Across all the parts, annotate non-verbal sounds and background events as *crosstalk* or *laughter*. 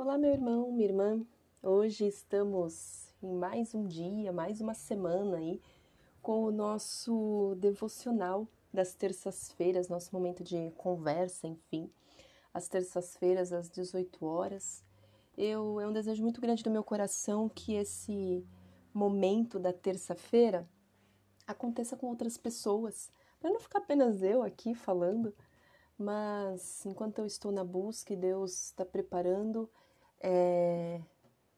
Olá, meu irmão, minha irmã. Hoje estamos em mais um dia, mais uma semana aí com o nosso devocional das terças-feiras, nosso momento de conversa, enfim, às terças-feiras às 18 horas. Eu é um desejo muito grande do meu coração que esse momento da terça-feira aconteça com outras pessoas, para não ficar apenas eu aqui falando, mas enquanto eu estou na busca e Deus está preparando, é,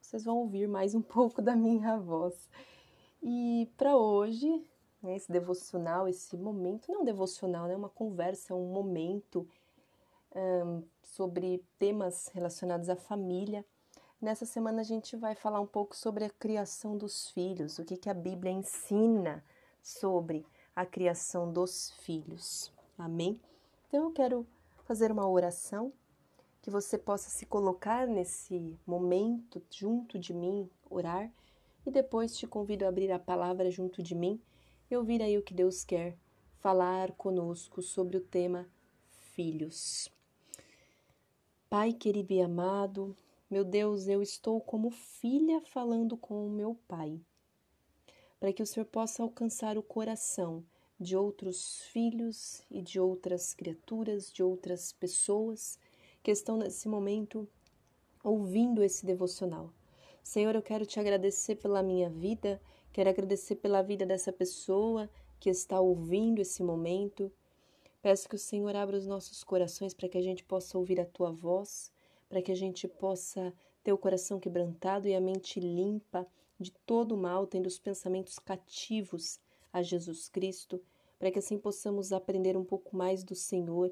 vocês vão ouvir mais um *laughs* pouco da minha voz. E para hoje, né, esse devocional, esse momento, não devocional, né, uma conversa, um momento um, sobre temas relacionados à família. Nessa semana a gente vai falar um pouco sobre a criação dos filhos, o que, que a Bíblia ensina sobre a criação dos filhos. Amém? Então eu quero fazer uma oração que você possa se colocar nesse momento junto de mim, orar, e depois te convido a abrir a palavra junto de mim e ouvir aí o que Deus quer falar conosco sobre o tema filhos. Pai querido e amado, meu Deus, eu estou como filha falando com o meu Pai, para que o Senhor possa alcançar o coração de outros filhos e de outras criaturas, de outras pessoas que estão nesse momento ouvindo esse devocional. Senhor, eu quero te agradecer pela minha vida, quero agradecer pela vida dessa pessoa que está ouvindo esse momento. Peço que o Senhor abra os nossos corações para que a gente possa ouvir a tua voz, para que a gente possa ter o coração quebrantado e a mente limpa de todo o mal, tendo os pensamentos cativos a Jesus Cristo, para que assim possamos aprender um pouco mais do Senhor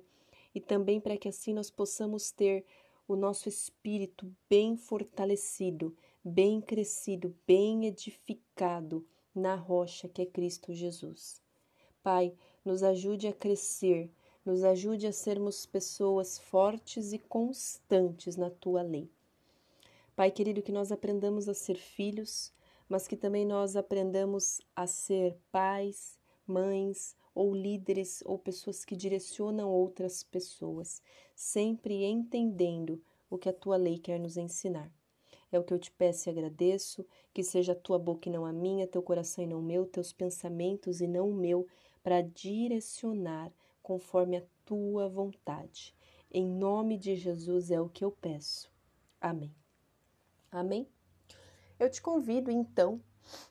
e também para que assim nós possamos ter o nosso espírito bem fortalecido, bem crescido, bem edificado na rocha que é Cristo Jesus. Pai, nos ajude a crescer, nos ajude a sermos pessoas fortes e constantes na tua lei. Pai querido, que nós aprendamos a ser filhos, mas que também nós aprendamos a ser pais, mães, ou líderes ou pessoas que direcionam outras pessoas, sempre entendendo o que a tua lei quer nos ensinar. É o que eu te peço e agradeço, que seja a tua boca e não a minha, teu coração e não o meu, teus pensamentos e não o meu, para direcionar conforme a tua vontade. Em nome de Jesus é o que eu peço. Amém. Amém? Eu te convido então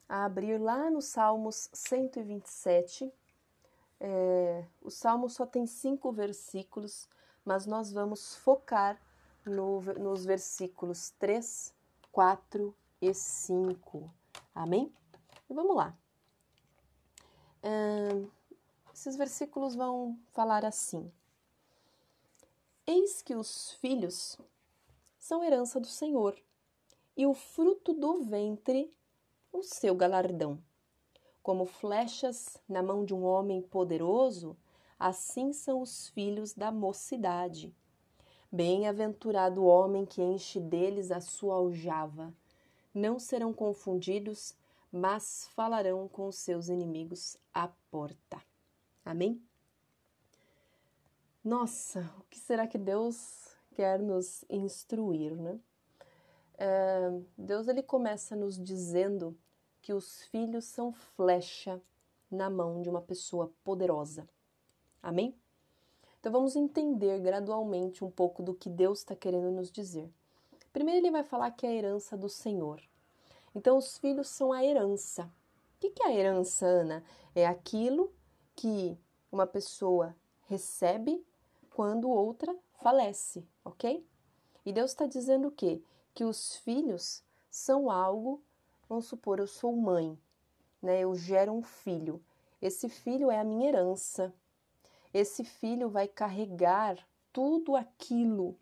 a abrir lá no Salmos 127, é, o salmo só tem cinco versículos, mas nós vamos focar no, nos versículos 3, 4 e 5. Amém? E vamos lá. É, esses versículos vão falar assim: Eis que os filhos são herança do Senhor, e o fruto do ventre, o seu galardão. Como flechas na mão de um homem poderoso, assim são os filhos da mocidade. Bem-aventurado o homem que enche deles a sua aljava. Não serão confundidos, mas falarão com seus inimigos à porta. Amém? Nossa, o que será que Deus quer nos instruir, né? É, Deus ele começa nos dizendo que os filhos são flecha na mão de uma pessoa poderosa. Amém? Então vamos entender gradualmente um pouco do que Deus está querendo nos dizer. Primeiro, ele vai falar que é a herança do Senhor. Então, os filhos são a herança. O que é a herança, Ana? É aquilo que uma pessoa recebe quando outra falece, ok? E Deus está dizendo o quê? Que os filhos são algo Vamos supor, eu sou mãe, né? Eu gero um filho. Esse filho é a minha herança. Esse filho vai carregar tudo aquilo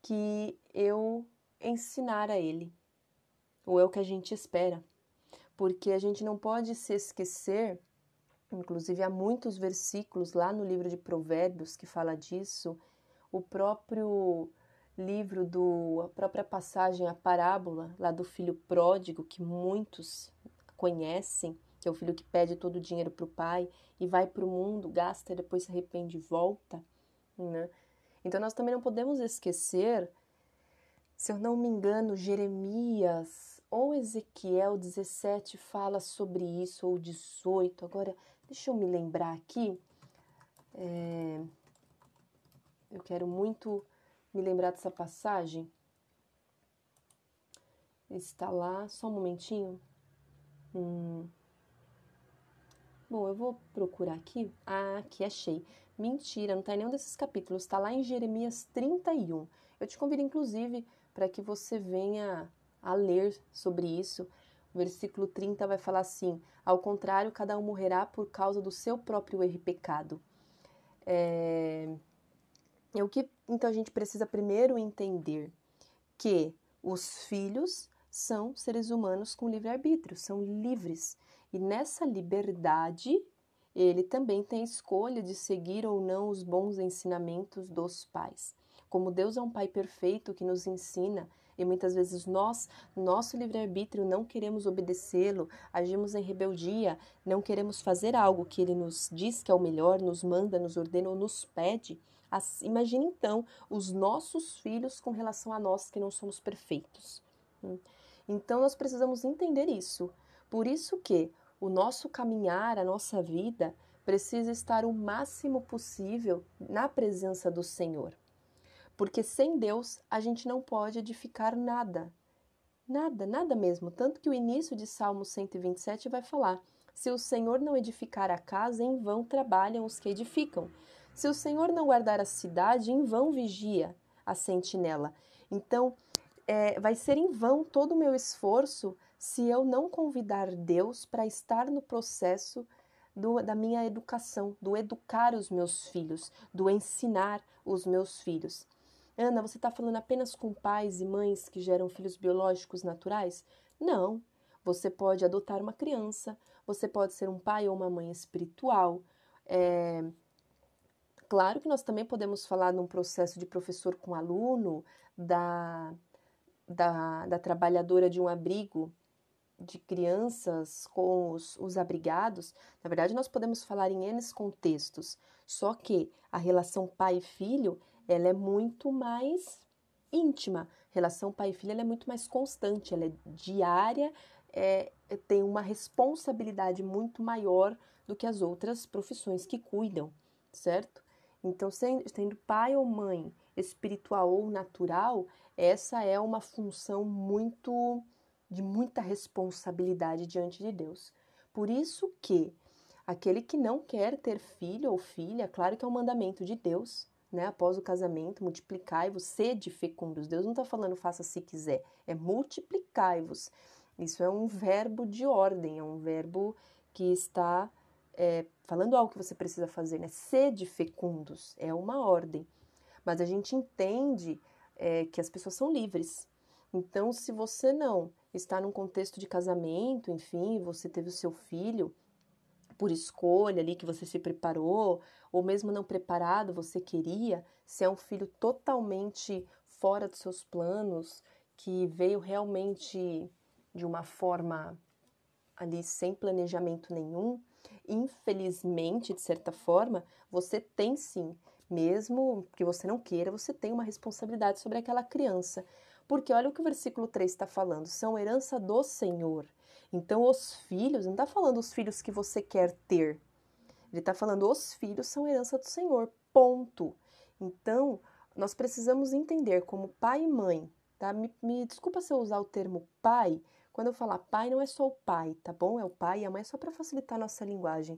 que eu ensinar a ele. Ou é o que a gente espera. Porque a gente não pode se esquecer, inclusive há muitos versículos lá no livro de Provérbios que fala disso, o próprio livro do a própria passagem a parábola lá do filho pródigo que muitos conhecem, que é o filho que pede todo o dinheiro para o pai e vai para o mundo, gasta e depois se arrepende e volta, né? Então nós também não podemos esquecer Se eu não me engano, Jeremias ou Ezequiel 17 fala sobre isso, ou 18. Agora, deixa eu me lembrar aqui. É... Eu quero muito me lembrar dessa passagem. Está lá, só um momentinho. Hum. Bom, eu vou procurar aqui. Ah, aqui achei. Mentira, não está em nenhum desses capítulos. Está lá em Jeremias 31. Eu te convido, inclusive, para que você venha a ler sobre isso. O versículo 30 vai falar assim: Ao contrário, cada um morrerá por causa do seu próprio erro e pecado. É... é o que então a gente precisa primeiro entender que os filhos são seres humanos com livre-arbítrio, são livres. E nessa liberdade, ele também tem escolha de seguir ou não os bons ensinamentos dos pais. Como Deus é um pai perfeito que nos ensina, e muitas vezes nós, nosso livre-arbítrio, não queremos obedecê-lo, agimos em rebeldia, não queremos fazer algo que ele nos diz que é o melhor, nos manda, nos ordena ou nos pede. Imagine então os nossos filhos com relação a nós que não somos perfeitos. Hum. Então nós precisamos entender isso. Por isso que o nosso caminhar, a nossa vida, precisa estar o máximo possível na presença do Senhor. Porque sem Deus a gente não pode edificar nada. Nada, nada mesmo. Tanto que o início de Salmo 127 vai falar: Se o Senhor não edificar a casa, em vão trabalham os que edificam. Se o Senhor não guardar a cidade, em vão vigia a sentinela. Então, é, vai ser em vão todo o meu esforço se eu não convidar Deus para estar no processo do, da minha educação, do educar os meus filhos, do ensinar os meus filhos. Ana, você está falando apenas com pais e mães que geram filhos biológicos naturais? Não. Você pode adotar uma criança, você pode ser um pai ou uma mãe espiritual. É... Claro que nós também podemos falar num processo de professor com aluno, da da, da trabalhadora de um abrigo de crianças com os, os abrigados, na verdade nós podemos falar em N contextos, só que a relação pai filho ela é muito mais íntima. Relação pai filho ela é muito mais constante, ela é diária, é, tem uma responsabilidade muito maior do que as outras profissões que cuidam, certo? Então, sendo, pai ou mãe espiritual ou natural, essa é uma função muito de muita responsabilidade diante de Deus. Por isso que aquele que não quer ter filho ou filha, claro que é um mandamento de Deus, né? Após o casamento, multiplicai-vos, sede fecundos. Deus não está falando faça se quiser, é multiplicai-vos. Isso é um verbo de ordem, é um verbo que está é, falando algo que você precisa fazer, né? Sede fecundos, é uma ordem. Mas a gente entende é, que as pessoas são livres. Então, se você não está num contexto de casamento, enfim, você teve o seu filho por escolha ali que você se preparou, ou mesmo não preparado, você queria, se é um filho totalmente fora dos seus planos, que veio realmente de uma forma ali sem planejamento nenhum, infelizmente, de certa forma, você tem sim mesmo que você não queira, você tem uma responsabilidade sobre aquela criança. Porque olha o que o versículo 3 está falando: são herança do Senhor. Então, os filhos, não está falando os filhos que você quer ter. Ele está falando os filhos são herança do Senhor. Ponto. Então, nós precisamos entender como pai e mãe, tá? Me, me desculpa se eu usar o termo pai. Quando eu falar pai, não é só o pai, tá bom? É o pai e a mãe, é só para facilitar a nossa linguagem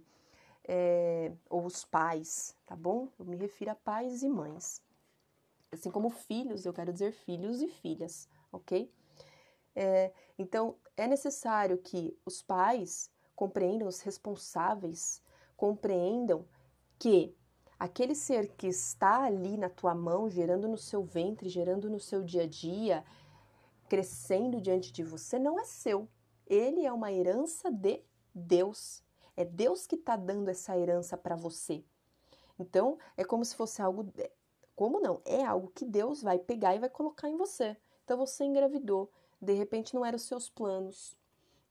é, ou os pais, tá bom? Eu me refiro a pais e mães. Assim como filhos, eu quero dizer filhos e filhas, ok? É, então, é necessário que os pais compreendam, os responsáveis compreendam que aquele ser que está ali na tua mão, gerando no seu ventre, gerando no seu dia a dia, crescendo diante de você, não é seu. Ele é uma herança de Deus. É Deus que está dando essa herança para você. Então, é como se fosse algo. Como não? É algo que Deus vai pegar e vai colocar em você. Então, você engravidou. De repente, não eram os seus planos,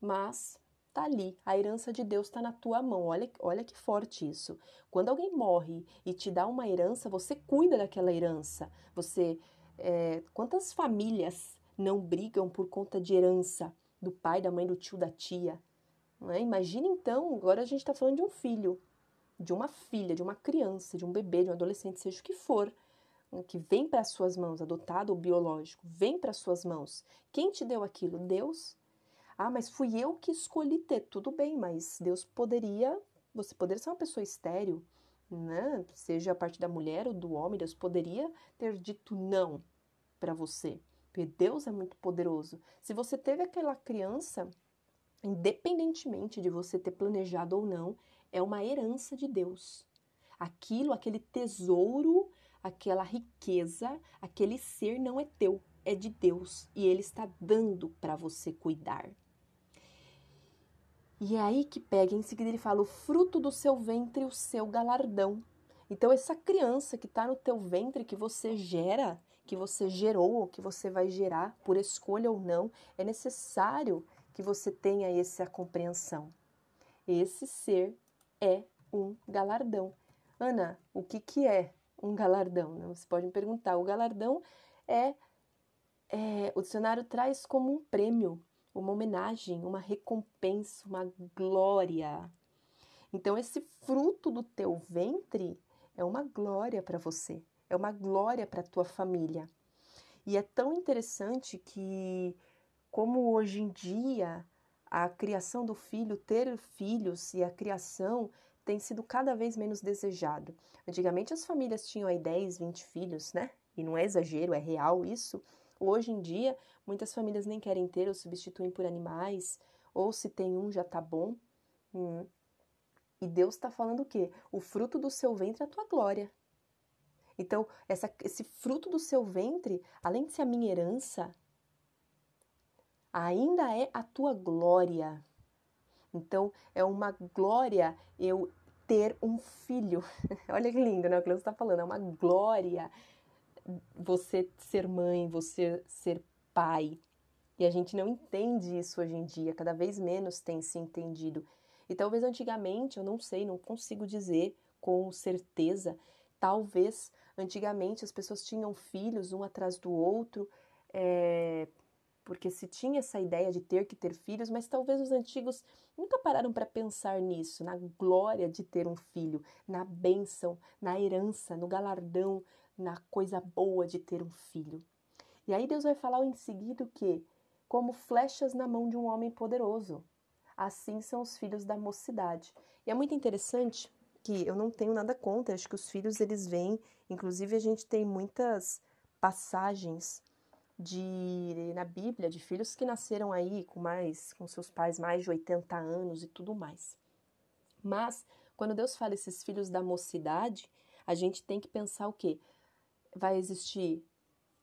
mas tá ali. A herança de Deus está na tua mão. Olha, olha que forte isso. Quando alguém morre e te dá uma herança, você cuida daquela herança. Você É, quantas famílias não brigam por conta de herança do pai, da mãe, do tio, da tia? É? Imagina então, agora a gente está falando de um filho, de uma filha, de uma criança, de um bebê, de um adolescente, seja o que for, que vem para as suas mãos, adotado ou biológico, vem para as suas mãos. Quem te deu aquilo? Deus. Ah, mas fui eu que escolhi ter. Tudo bem, mas Deus poderia, você poderia ser uma pessoa estéril, né? Seja a parte da mulher ou do homem, Deus poderia ter dito não para você. Porque Deus é muito poderoso. Se você teve aquela criança, independentemente de você ter planejado ou não, é uma herança de Deus. Aquilo, aquele tesouro, aquela riqueza, aquele ser não é teu, é de Deus e ele está dando para você cuidar. E é aí que pega, em seguida ele fala: o fruto do seu ventre, o seu galardão. Então, essa criança que está no teu ventre, que você gera, que você gerou, ou que você vai gerar, por escolha ou não, é necessário que você tenha essa compreensão. Esse ser é um galardão. Ana, o que, que é um galardão? Né? Você pode me perguntar. O galardão é, é, o dicionário traz como um prêmio, uma homenagem, uma recompensa, uma glória. Então, esse fruto do teu ventre é uma glória para você, é uma glória para a tua família. E é tão interessante que, como hoje em dia, a criação do filho, ter filhos e a criação tem sido cada vez menos desejado. Antigamente as famílias tinham aí 10, 20 filhos, né? E não é exagero, é real isso. Hoje em dia, muitas famílias nem querem ter ou substituem por animais, ou se tem um já tá bom. Hum. E Deus está falando o quê? O fruto do seu ventre é a tua glória. Então, essa, esse fruto do seu ventre, além de ser a minha herança, ainda é a tua glória. Então, é uma glória eu ter um filho. *laughs* Olha que lindo, né? O que você está falando, é uma glória você ser mãe, você ser pai. E a gente não entende isso hoje em dia, cada vez menos tem se entendido. E talvez antigamente, eu não sei, não consigo dizer com certeza, talvez antigamente as pessoas tinham filhos um atrás do outro, é, porque se tinha essa ideia de ter que ter filhos, mas talvez os antigos nunca pararam para pensar nisso, na glória de ter um filho, na bênção, na herança, no galardão, na coisa boa de ter um filho. E aí Deus vai falar em seguida que, como flechas na mão de um homem poderoso, assim são os filhos da mocidade. E é muito interessante que eu não tenho nada contra, acho que os filhos eles vêm, inclusive a gente tem muitas passagens de na Bíblia de filhos que nasceram aí com mais com seus pais mais de 80 anos e tudo mais. Mas quando Deus fala esses filhos da mocidade, a gente tem que pensar o quê? Vai existir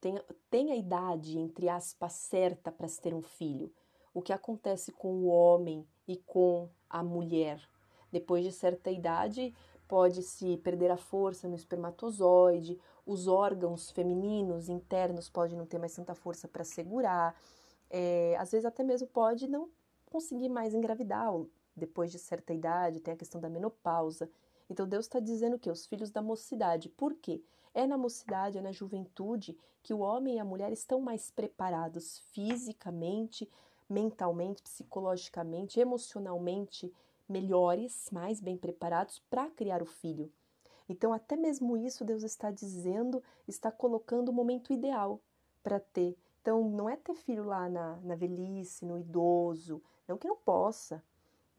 tem, tem a idade entre aspas certa para se ter um filho. O que acontece com o homem e com a mulher? Depois de certa idade, pode-se perder a força no espermatozoide, os órgãos femininos internos podem não ter mais tanta força para segurar, é, às vezes até mesmo pode não conseguir mais engravidar depois de certa idade, tem a questão da menopausa. Então Deus está dizendo que os filhos da mocidade. Por quê? É na mocidade, é na juventude que o homem e a mulher estão mais preparados fisicamente, mentalmente, psicologicamente, emocionalmente melhores, mais bem preparados para criar o filho. Então, até mesmo isso Deus está dizendo, está colocando o momento ideal para ter. Então, não é ter filho lá na, na velhice, no idoso, não que não possa,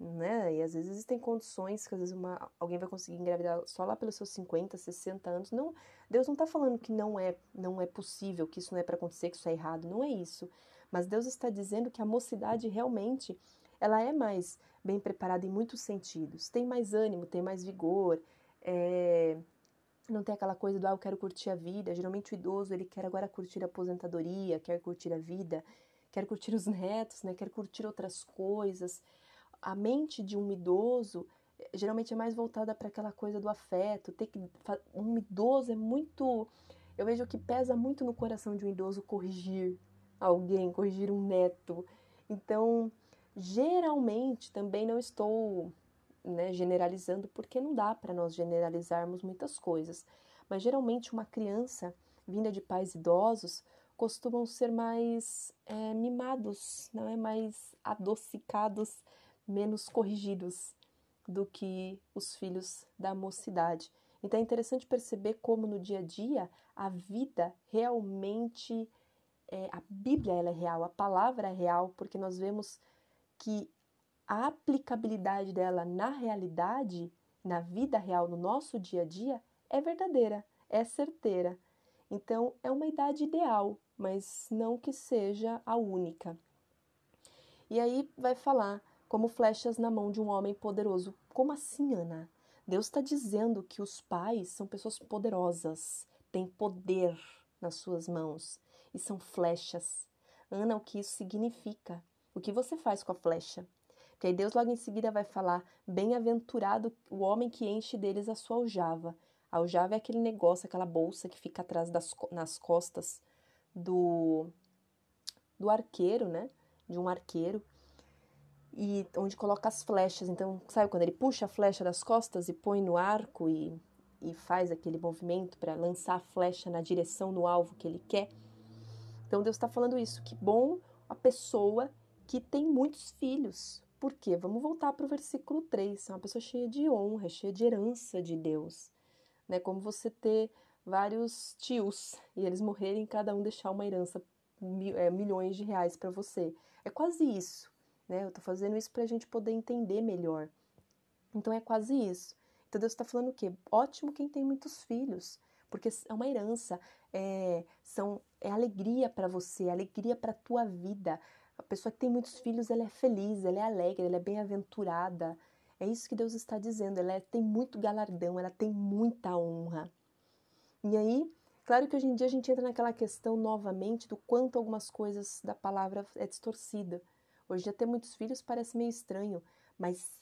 né? E às vezes existem condições que às vezes uma, alguém vai conseguir engravidar só lá pelos seus 50, 60 anos. Não, Deus não está falando que não é, não é possível, que isso não é para acontecer, que isso é errado, não é isso. Mas Deus está dizendo que a mocidade realmente ela é mais bem preparada em muitos sentidos. Tem mais ânimo, tem mais vigor, é, não tem aquela coisa do ah, eu quero curtir a vida. Geralmente o idoso ele quer agora curtir a aposentadoria, quer curtir a vida, quer curtir os netos, né? quer curtir outras coisas. A mente de um idoso geralmente é mais voltada para aquela coisa do afeto. Ter que, um idoso é muito. Eu vejo que pesa muito no coração de um idoso corrigir alguém, corrigir um neto. Então, Geralmente, também não estou né, generalizando, porque não dá para nós generalizarmos muitas coisas, mas geralmente uma criança vinda de pais idosos, costumam ser mais é, mimados, não é mais adocicados, menos corrigidos do que os filhos da mocidade. Então é interessante perceber como no dia a dia a vida realmente, é, a Bíblia é real, a palavra é real, porque nós vemos que a aplicabilidade dela na realidade, na vida real, no nosso dia a dia, é verdadeira, é certeira. Então é uma idade ideal, mas não que seja a única. E aí vai falar como flechas na mão de um homem poderoso. Como assim, Ana? Deus está dizendo que os pais são pessoas poderosas, têm poder nas suas mãos e são flechas. Ana, o que isso significa? O que você faz com a flecha? Que aí Deus logo em seguida vai falar: Bem-aventurado o homem que enche deles a sua aljava. A aljava é aquele negócio, aquela bolsa que fica atrás das nas costas do, do arqueiro, né? De um arqueiro e onde coloca as flechas. Então, sabe quando ele puxa a flecha das costas e põe no arco e, e faz aquele movimento para lançar a flecha na direção do alvo que ele quer? Então, Deus está falando isso. Que bom a pessoa que tem muitos filhos. Por quê? Vamos voltar para o versículo 3. É uma pessoa cheia de honra, cheia de herança de Deus. Né? Como você ter vários tios e eles morrerem cada um deixar uma herança, é, milhões de reais para você. É quase isso. Né? Eu estou fazendo isso para a gente poder entender melhor. Então é quase isso. Então Deus está falando o quê? Ótimo quem tem muitos filhos, porque é uma herança, é, são, é alegria para você, é alegria para a tua vida. A pessoa que tem muitos filhos, ela é feliz, ela é alegre, ela é bem-aventurada. É isso que Deus está dizendo. Ela é, tem muito galardão, ela tem muita honra. E aí, claro que hoje em dia a gente entra naquela questão novamente do quanto algumas coisas da palavra é distorcida. Hoje em dia ter muitos filhos parece meio estranho, mas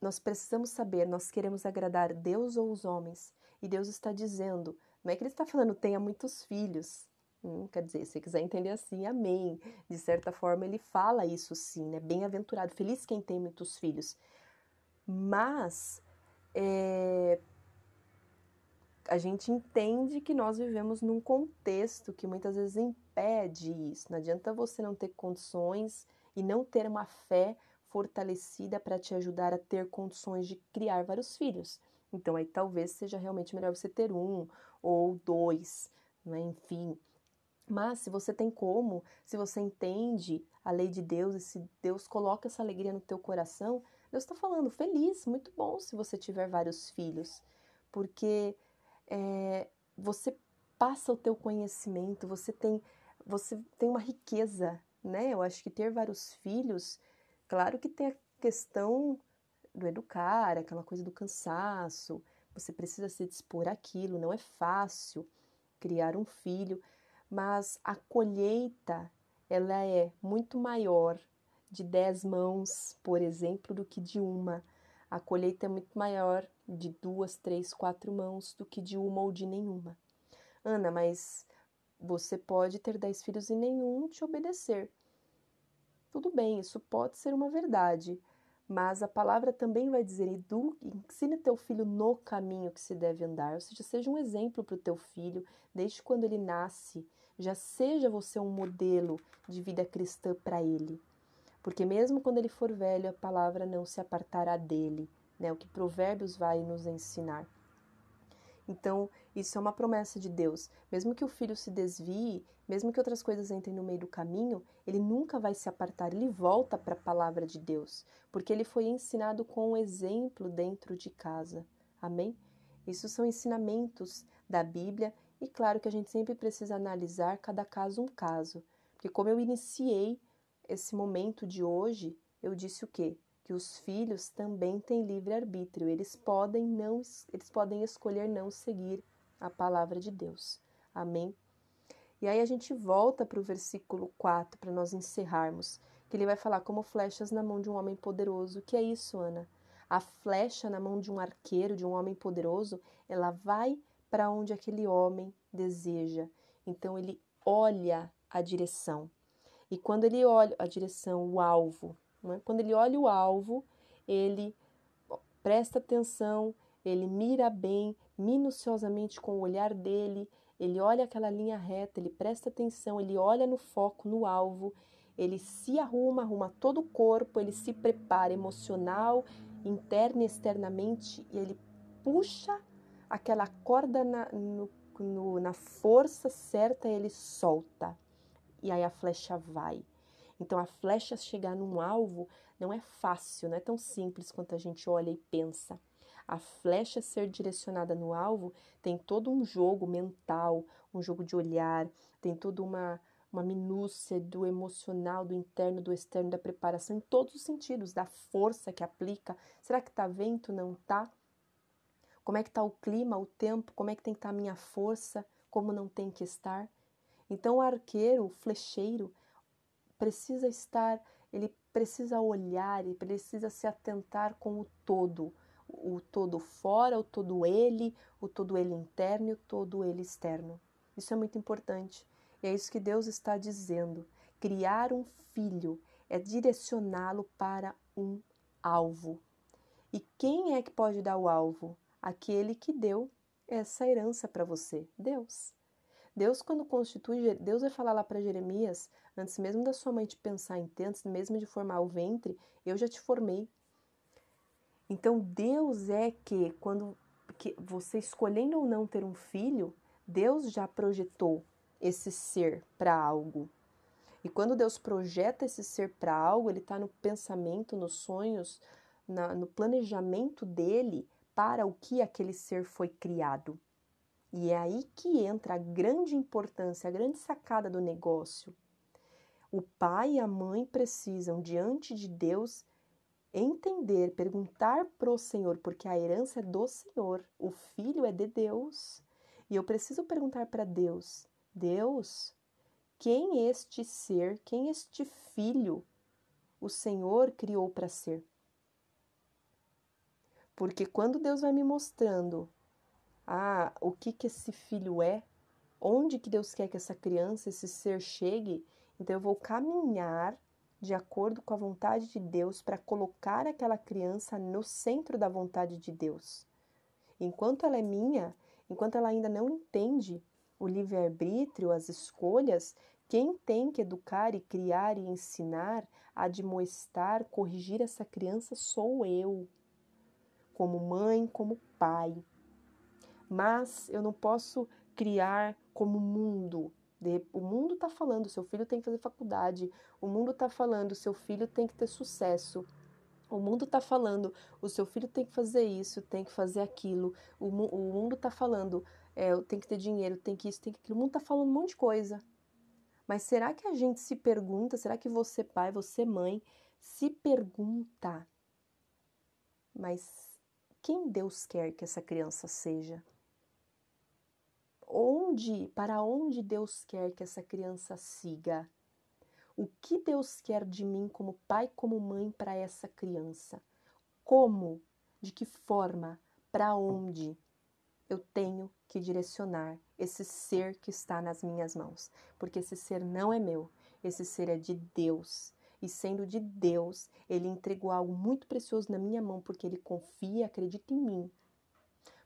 nós precisamos saber, nós queremos agradar Deus ou os homens. E Deus está dizendo, não é que ele está falando tenha muitos filhos. Hum, quer dizer, se quiser entender assim, amém. De certa forma, ele fala isso sim, né? Bem-aventurado, feliz quem tem muitos filhos. Mas é, a gente entende que nós vivemos num contexto que muitas vezes impede isso. Não adianta você não ter condições e não ter uma fé fortalecida para te ajudar a ter condições de criar vários filhos. Então aí talvez seja realmente melhor você ter um ou dois, né? enfim. Mas se você tem como, se você entende a lei de Deus e se Deus coloca essa alegria no teu coração, Deus está falando, feliz, muito bom se você tiver vários filhos, porque é, você passa o teu conhecimento, você tem, você tem uma riqueza né? Eu acho que ter vários filhos, claro que tem a questão do educar, aquela coisa do cansaço, você precisa se dispor àquilo, não é fácil criar um filho, mas a colheita ela é muito maior de dez mãos, por exemplo, do que de uma. A colheita é muito maior de duas, três, quatro mãos do que de uma ou de nenhuma. Ana, mas você pode ter dez filhos e nenhum te obedecer. Tudo bem, isso pode ser uma verdade, mas a palavra também vai dizer: Edu, ensine teu filho no caminho que se deve andar, ou seja, seja um exemplo para o teu filho, desde quando ele nasce, já seja você um modelo de vida cristã para ele. Porque mesmo quando ele for velho, a palavra não se apartará dele, né? O que Provérbios vai nos ensinar. Então, isso é uma promessa de Deus. Mesmo que o filho se desvie, mesmo que outras coisas entrem no meio do caminho, ele nunca vai se apartar, ele volta para a palavra de Deus, porque ele foi ensinado com um exemplo dentro de casa. Amém? Isso são ensinamentos da Bíblia e claro que a gente sempre precisa analisar cada caso um caso. Porque como eu iniciei esse momento de hoje, eu disse o quê? que os filhos também têm livre arbítrio, eles podem não eles podem escolher não seguir a palavra de Deus. Amém. E aí a gente volta para o versículo 4 para nós encerrarmos, que ele vai falar como flechas na mão de um homem poderoso. Que é isso, Ana? A flecha na mão de um arqueiro, de um homem poderoso, ela vai para onde aquele homem deseja. Então ele olha a direção. E quando ele olha a direção, o alvo, né? Quando ele olha o alvo, ele presta atenção, ele mira bem, minuciosamente com o olhar dele, ele olha aquela linha reta, ele presta atenção, ele olha no foco, no alvo, ele se arruma, arruma todo o corpo, ele se prepara emocional, interna e externamente e ele puxa aquela corda na, no, no, na força certa, ele solta e aí a flecha vai. Então a flecha chegar num alvo não é fácil, não é tão simples quanto a gente olha e pensa. A flecha ser direcionada no alvo tem todo um jogo mental, um jogo de olhar, tem toda uma, uma minúcia do emocional, do interno, do externo, da preparação, em todos os sentidos, da força que aplica. Será que tá vento? Não tá? Como é que tá o clima, o tempo? Como é que tem que estar tá a minha força? Como não tem que estar? Então o arqueiro, o flecheiro, precisa estar, ele precisa olhar, ele precisa se atentar com o todo, o todo fora, o todo ele, o todo ele interno e o todo ele externo. Isso é muito importante. E é isso que Deus está dizendo. Criar um filho é direcioná-lo para um alvo. E quem é que pode dar o alvo? Aquele que deu essa herança para você, Deus. Deus, quando constitui, Deus vai falar lá para Jeremias, antes mesmo da sua mãe te pensar em ter, antes mesmo de formar o ventre, eu já te formei. Então, Deus é que, quando que você escolhendo ou não ter um filho, Deus já projetou esse ser para algo. E quando Deus projeta esse ser para algo, ele está no pensamento, nos sonhos, na, no planejamento dele para o que aquele ser foi criado. E é aí que entra a grande importância, a grande sacada do negócio. O pai e a mãe precisam, diante de Deus, entender, perguntar pro Senhor, porque a herança é do Senhor, o filho é de Deus. E eu preciso perguntar para Deus: Deus, quem este ser, quem este filho o Senhor criou para ser? Porque quando Deus vai me mostrando ah, o que que esse filho é, onde que Deus quer que essa criança, esse ser chegue, então eu vou caminhar de acordo com a vontade de Deus para colocar aquela criança no centro da vontade de Deus. Enquanto ela é minha, enquanto ela ainda não entende o livre-arbítrio, as escolhas, quem tem que educar e criar e ensinar, admoestar, corrigir essa criança sou eu, como mãe, como pai. Mas eu não posso criar como mundo. O mundo está falando, seu filho tem que fazer faculdade, o mundo está falando, seu filho tem que ter sucesso, o mundo está falando, o seu filho tem que fazer isso, tem que fazer aquilo, o, o mundo está falando, é, tem que ter dinheiro, tem que isso, tem que aquilo, o mundo está falando um monte de coisa. Mas será que a gente se pergunta, será que você pai, você mãe, se pergunta, mas quem Deus quer que essa criança seja? onde, para onde Deus quer que essa criança siga? O que Deus quer de mim como pai, como mãe para essa criança? Como? De que forma? Para onde eu tenho que direcionar esse ser que está nas minhas mãos? Porque esse ser não é meu, esse ser é de Deus. E sendo de Deus, ele entregou algo muito precioso na minha mão porque ele confia e acredita em mim.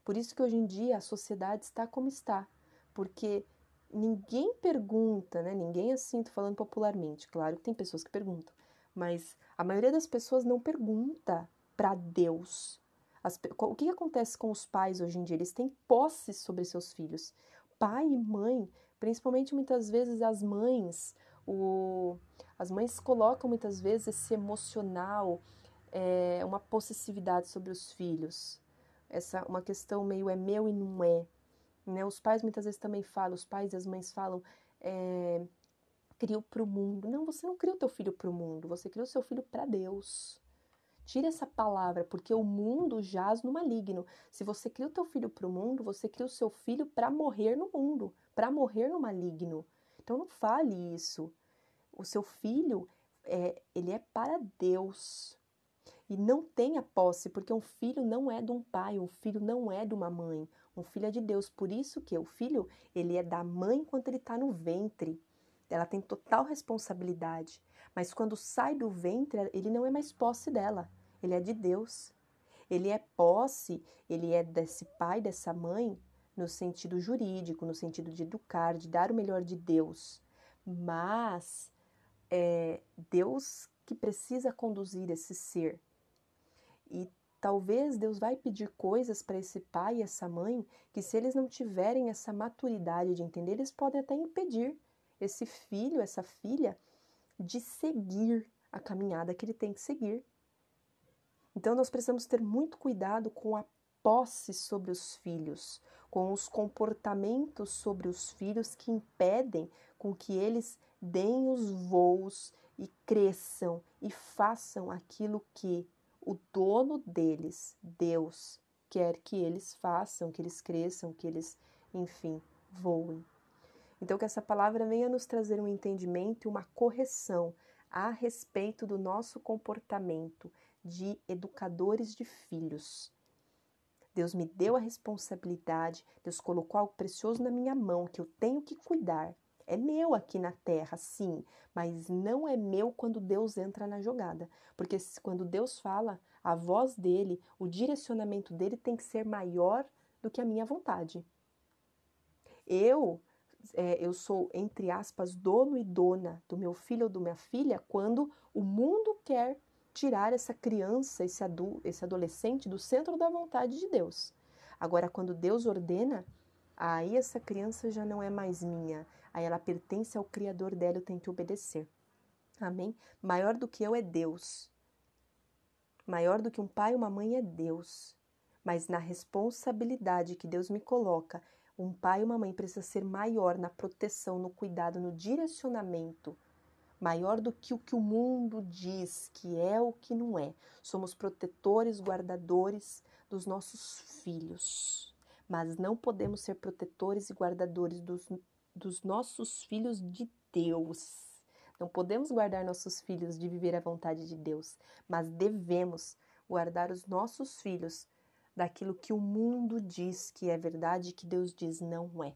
Por isso que hoje em dia a sociedade está como está, porque ninguém pergunta, né? Ninguém assim, tô falando popularmente, claro que tem pessoas que perguntam, mas a maioria das pessoas não pergunta para Deus. As, o que acontece com os pais hoje em dia? Eles têm posse sobre seus filhos. Pai e mãe, principalmente muitas vezes as mães, o, as mães colocam muitas vezes esse emocional, é, uma possessividade sobre os filhos. Essa uma questão meio é meu e não é. Né? Os pais muitas vezes também falam, os pais e as mães falam, é, criou para o mundo. Não, você não criou teu filho para o mundo, você criou seu filho para Deus. Tira essa palavra, porque o mundo jaz no maligno. Se você cria o teu filho para o mundo, você cria o seu filho para morrer no mundo, para morrer no maligno. Então não fale isso. O seu filho, é, ele é para Deus. E não tenha posse, porque um filho não é de um pai, um filho não é de uma mãe. Um filho é de Deus, por isso que o filho, ele é da mãe enquanto ele está no ventre. Ela tem total responsabilidade. Mas quando sai do ventre, ele não é mais posse dela. Ele é de Deus. Ele é posse, ele é desse pai, dessa mãe, no sentido jurídico, no sentido de educar, de dar o melhor de Deus, mas é Deus que precisa conduzir esse ser. E talvez Deus vai pedir coisas para esse pai e essa mãe que, se eles não tiverem essa maturidade de entender, eles podem até impedir esse filho, essa filha, de seguir a caminhada que ele tem que seguir. Então, nós precisamos ter muito cuidado com a posse sobre os filhos, com os comportamentos sobre os filhos que impedem com que eles deem os voos e cresçam e façam aquilo que o dono deles, Deus, quer que eles façam, que eles cresçam, que eles, enfim, voem. Então, que essa palavra venha nos trazer um entendimento e uma correção a respeito do nosso comportamento de educadores de filhos. Deus me deu a responsabilidade, Deus colocou algo precioso na minha mão que eu tenho que cuidar. É meu aqui na terra, sim, mas não é meu quando Deus entra na jogada. Porque quando Deus fala, a voz dele, o direcionamento dele tem que ser maior do que a minha vontade. Eu é, eu sou, entre aspas, dono e dona do meu filho ou da minha filha quando o mundo quer tirar essa criança, esse, adu esse adolescente do centro da vontade de Deus. Agora, quando Deus ordena, aí essa criança já não é mais minha, aí ela pertence ao Criador dela, eu tenho que obedecer. Amém? Maior do que eu é Deus. Maior do que um pai e uma mãe é Deus. Mas na responsabilidade que Deus me coloca, um pai e uma mãe precisa ser maior na proteção, no cuidado, no direcionamento, maior do que o que o mundo diz que é ou que não é. Somos protetores, guardadores dos nossos filhos, mas não podemos ser protetores e guardadores dos, dos nossos filhos de Deus. Não podemos guardar nossos filhos de viver a vontade de Deus, mas devemos guardar os nossos filhos daquilo que o mundo diz que é verdade e que Deus diz não é.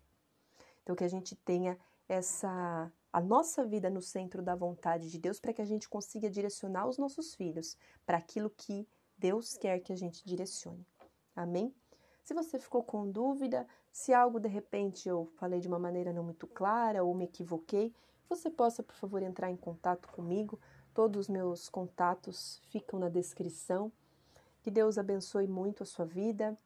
Então que a gente tenha essa a nossa vida no centro da vontade de Deus para que a gente consiga direcionar os nossos filhos para aquilo que Deus quer que a gente direcione. Amém? Se você ficou com dúvida, se algo de repente eu falei de uma maneira não muito clara ou me equivoquei, você possa, por favor, entrar em contato comigo. Todos os meus contatos ficam na descrição. Que Deus abençoe muito a sua vida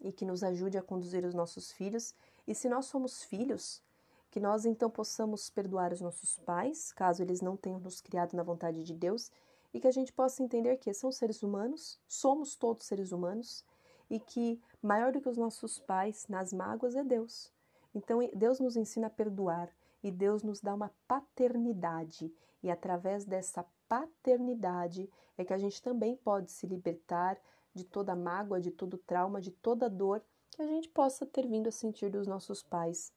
e que nos ajude a conduzir os nossos filhos. E se nós somos filhos, que nós então possamos perdoar os nossos pais, caso eles não tenham nos criado na vontade de Deus, e que a gente possa entender que são seres humanos, somos todos seres humanos, e que maior do que os nossos pais nas mágoas é Deus. Então Deus nos ensina a perdoar e Deus nos dá uma paternidade, e através dessa paternidade é que a gente também pode se libertar de toda mágoa, de todo trauma, de toda dor que a gente possa ter vindo a sentir dos nossos pais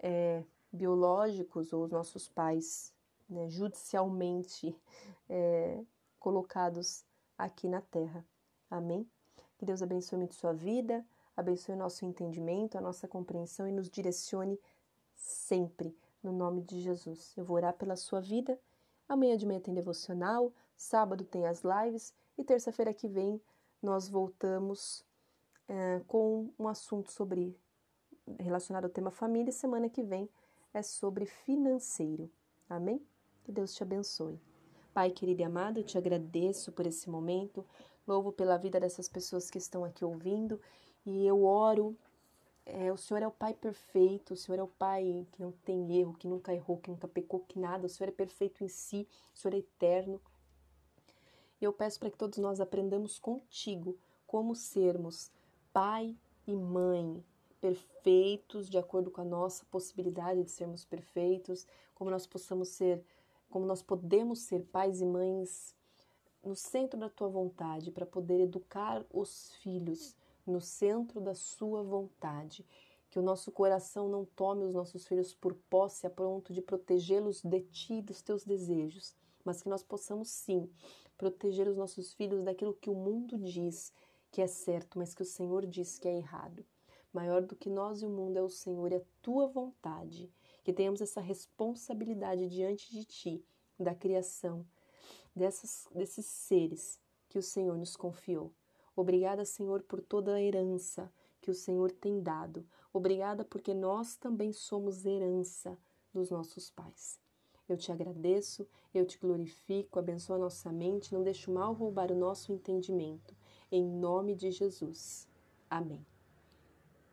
é, biológicos ou os nossos pais né, judicialmente é, colocados aqui na Terra. Amém? Que Deus abençoe muito sua vida, abençoe nosso entendimento, a nossa compreensão e nos direcione sempre, no nome de Jesus. Eu vou orar pela sua vida Amanhã de manhã tem devocional, sábado tem as lives e terça-feira que vem nós voltamos é, com um assunto sobre relacionado ao tema família semana que vem é sobre financeiro. Amém? Que Deus te abençoe. Pai querido e amado, eu te agradeço por esse momento, louvo pela vida dessas pessoas que estão aqui ouvindo e eu oro é, o Senhor é o Pai perfeito, o Senhor é o Pai que não tem erro, que nunca errou, que nunca pecou, que nada. O Senhor é perfeito em si, o Senhor é eterno. E eu peço para que todos nós aprendamos contigo como sermos pai e mãe perfeitos, de acordo com a nossa possibilidade de sermos perfeitos, como nós possamos ser, como nós podemos ser pais e mães no centro da tua vontade para poder educar os filhos no centro da Sua vontade. Que o nosso coração não tome os nossos filhos por posse a ponto de protegê-los de ti, dos teus desejos, mas que nós possamos sim proteger os nossos filhos daquilo que o mundo diz que é certo, mas que o Senhor diz que é errado. Maior do que nós e o mundo é o Senhor e a tua vontade. Que tenhamos essa responsabilidade diante de ti, da criação dessas, desses seres que o Senhor nos confiou. Obrigada, Senhor, por toda a herança que o Senhor tem dado. Obrigada porque nós também somos herança dos nossos pais. Eu te agradeço, eu te glorifico, abençoa nossa mente, não deixe o mal roubar o nosso entendimento. Em nome de Jesus. Amém.